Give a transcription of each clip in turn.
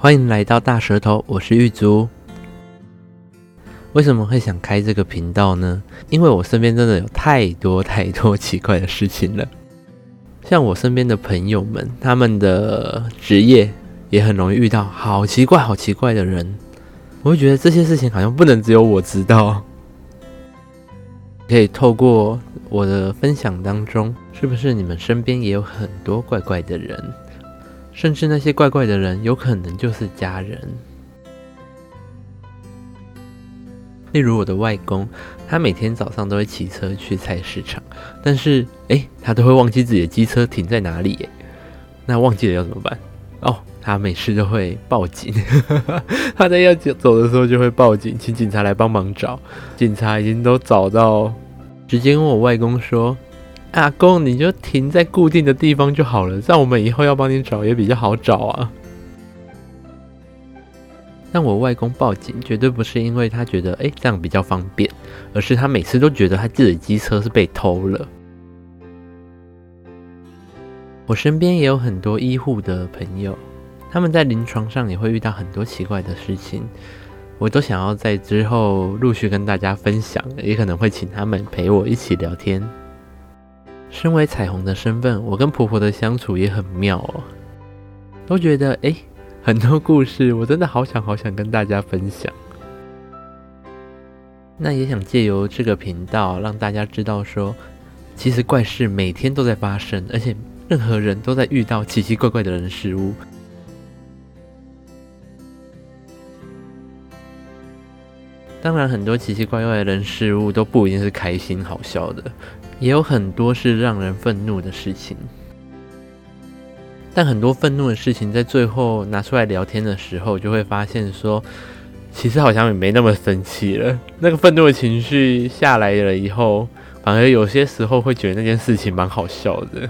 欢迎来到大舌头，我是玉竹。为什么会想开这个频道呢？因为我身边真的有太多太多奇怪的事情了。像我身边的朋友们，他们的职业也很容易遇到好奇怪、好奇怪的人。我会觉得这些事情好像不能只有我知道。可以透过我的分享当中，是不是你们身边也有很多怪怪的人？甚至那些怪怪的人，有可能就是家人。例如我的外公，他每天早上都会骑车去菜市场，但是诶，他都会忘记自己的机车停在哪里耶。那忘记了要怎么办？哦，他每次都会报警。他在要走的时候就会报警，请警察来帮忙找。警察已经都找到，直接跟我外公说。阿公，你就停在固定的地方就好了，这样我们以后要帮你找也比较好找啊。但我外公报警绝对不是因为他觉得诶这样比较方便，而是他每次都觉得他自己机车是被偷了。我身边也有很多医护的朋友，他们在临床上也会遇到很多奇怪的事情，我都想要在之后陆续跟大家分享，也可能会请他们陪我一起聊天。身为彩虹的身份，我跟婆婆的相处也很妙哦，都觉得诶，很多故事我真的好想好想跟大家分享。那也想借由这个频道让大家知道说，其实怪事每天都在发生，而且任何人都在遇到奇奇怪怪的人事物。当然，很多奇奇怪怪的人事物都不一定是开心好笑的。也有很多是让人愤怒的事情，但很多愤怒的事情在最后拿出来聊天的时候，就会发现说，其实好像也没那么生气了。那个愤怒的情绪下来了以后，反而有些时候会觉得那件事情蛮好笑的。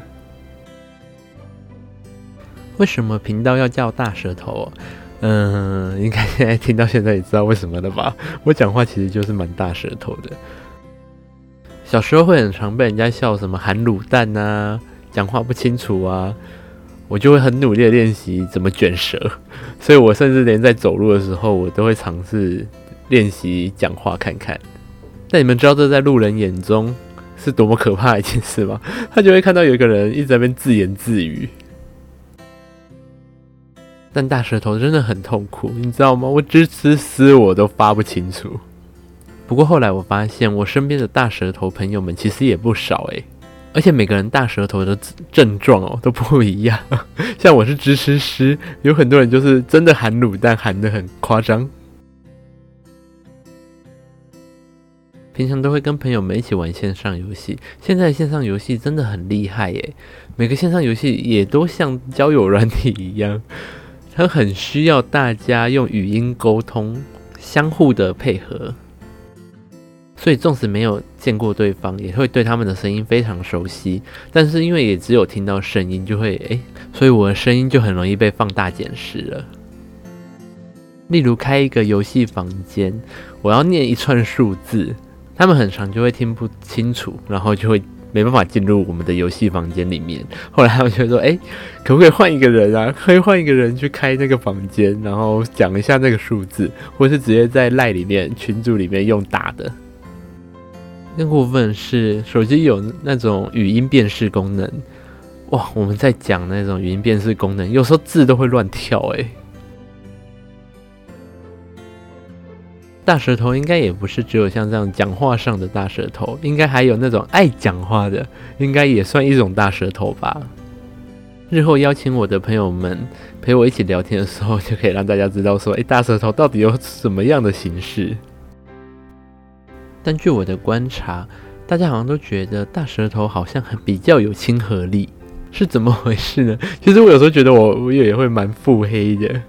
为什么频道要叫大舌头？嗯，应该现在听到现在也知道为什么了吧？我讲话其实就是蛮大舌头的。小时候会很常被人家笑什么含卤蛋啊，讲话不清楚啊，我就会很努力的练习怎么卷舌，所以我甚至连在走路的时候，我都会尝试练习讲话看看。但你们知道这在路人眼中是多么可怕的一件事吗？他就会看到有一个人一直在那边自言自语，但大舌头真的很痛苦，你知道吗？我吱吱嘶我都发不清楚。不过后来我发现，我身边的大舌头朋友们其实也不少诶，而且每个人大舌头的症状哦都不一样。像我是吱吱嘶，有很多人就是真的含卤蛋含得很夸张。平常都会跟朋友们一起玩线上游戏，现在线上游戏真的很厉害耶！每个线上游戏也都像交友软体一样，它很需要大家用语音沟通，相互的配合。所以，纵使没有见过对方，也会对他们的声音非常熟悉。但是，因为也只有听到声音，就会诶，所以我的声音就很容易被放大检视了。例如，开一个游戏房间，我要念一串数字，他们很常就会听不清楚，然后就会没办法进入我们的游戏房间里面。后来他们就说：“诶，可不可以换一个人啊？可以换一个人去开那个房间，然后讲一下那个数字，或是直接在赖里面群组里面用打的。”更过分是，手机有那种语音辨识功能，哇！我们在讲那种语音辨识功能，有时候字都会乱跳，诶。大舌头应该也不是只有像这样讲话上的大舌头，应该还有那种爱讲话的，应该也算一种大舌头吧。日后邀请我的朋友们陪我一起聊天的时候，就可以让大家知道说，诶，大舌头到底有什么样的形式？但据我的观察，大家好像都觉得大舌头好像很比较有亲和力，是怎么回事呢？其实我有时候觉得我我也会蛮腹黑的，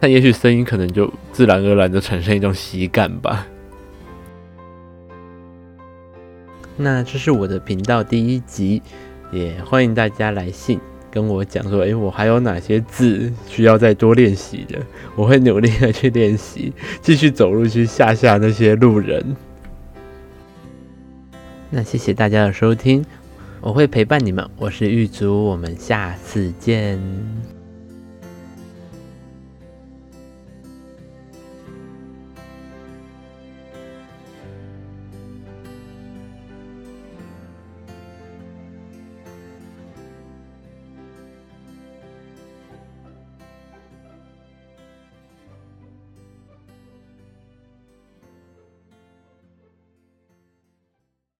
但也许声音可能就自然而然的产生一种喜感吧。那这是我的频道第一集，也欢迎大家来信跟我讲说，诶，我还有哪些字需要再多练习的？我会努力的去练习，继续走路去吓吓那些路人。那谢谢大家的收听，我会陪伴你们。我是玉竹，我们下次见。